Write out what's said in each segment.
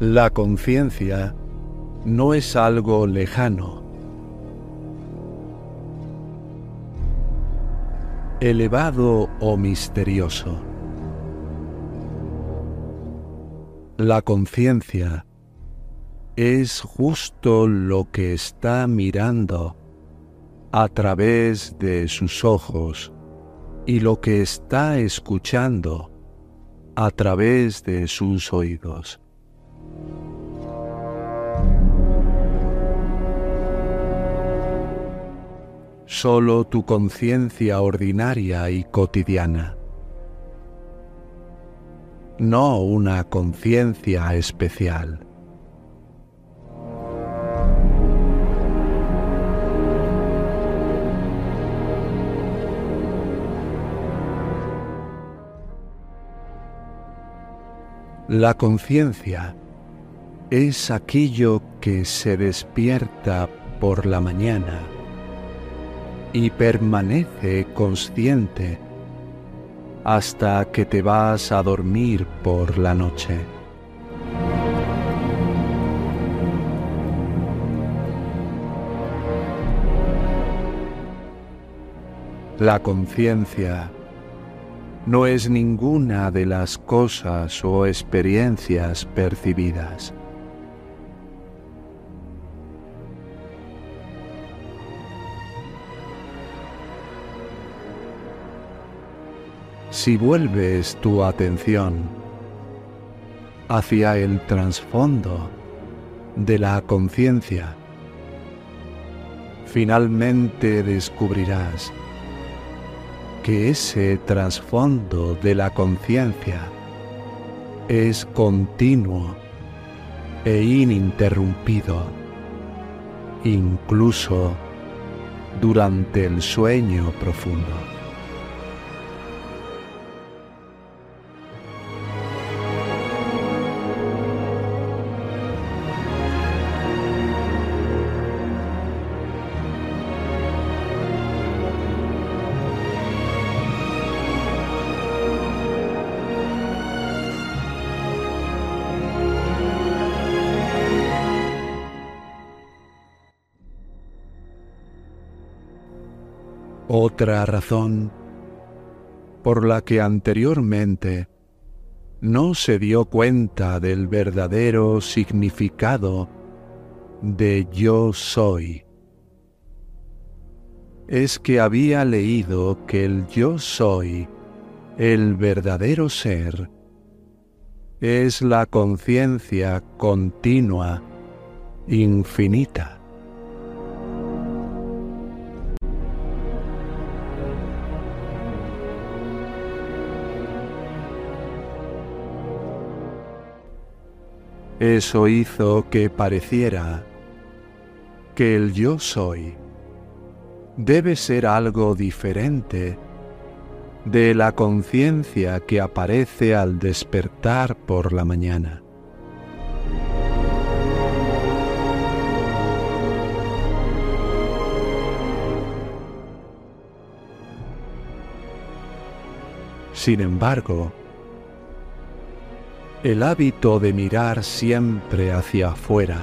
La conciencia no es algo lejano, elevado o misterioso. La conciencia es justo lo que está mirando a través de sus ojos y lo que está escuchando a través de sus oídos. Solo tu conciencia ordinaria y cotidiana, no una conciencia especial. La conciencia es aquello que se despierta por la mañana y permanece consciente hasta que te vas a dormir por la noche. La conciencia no es ninguna de las cosas o experiencias percibidas. Si vuelves tu atención hacia el trasfondo de la conciencia, finalmente descubrirás que ese trasfondo de la conciencia es continuo e ininterrumpido, incluso durante el sueño profundo. Otra razón por la que anteriormente no se dio cuenta del verdadero significado de yo soy es que había leído que el yo soy, el verdadero ser, es la conciencia continua, infinita. Eso hizo que pareciera que el yo soy debe ser algo diferente de la conciencia que aparece al despertar por la mañana. Sin embargo, el hábito de mirar siempre hacia afuera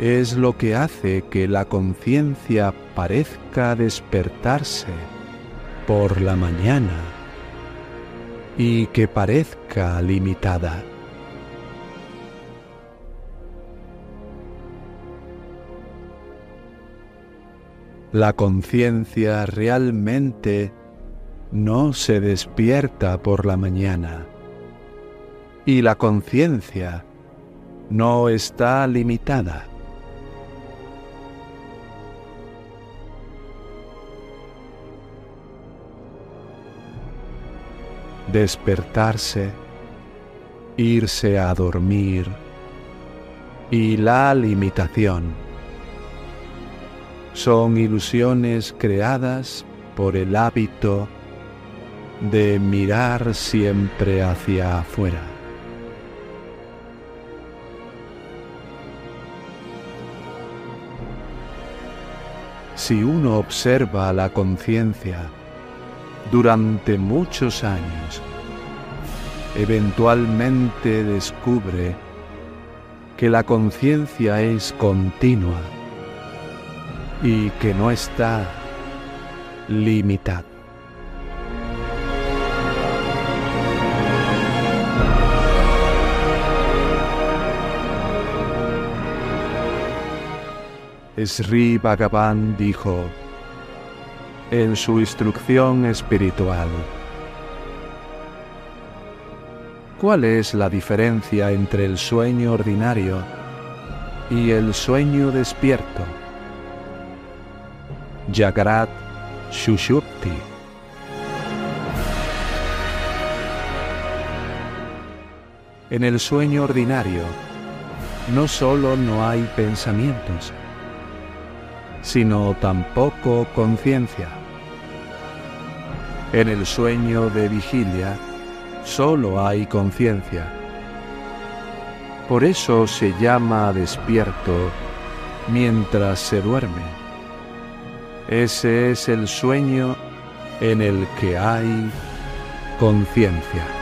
es lo que hace que la conciencia parezca despertarse por la mañana y que parezca limitada. La conciencia realmente no se despierta por la mañana y la conciencia no está limitada. Despertarse, irse a dormir y la limitación son ilusiones creadas por el hábito de mirar siempre hacia afuera. Si uno observa la conciencia durante muchos años, eventualmente descubre que la conciencia es continua y que no está limitada. Sri Bhagavan dijo en su instrucción espiritual, ¿Cuál es la diferencia entre el sueño ordinario y el sueño despierto? Jagrat Shushupti. En el sueño ordinario no solo no hay pensamientos, sino tampoco conciencia. En el sueño de vigilia solo hay conciencia. Por eso se llama despierto mientras se duerme. Ese es el sueño en el que hay conciencia.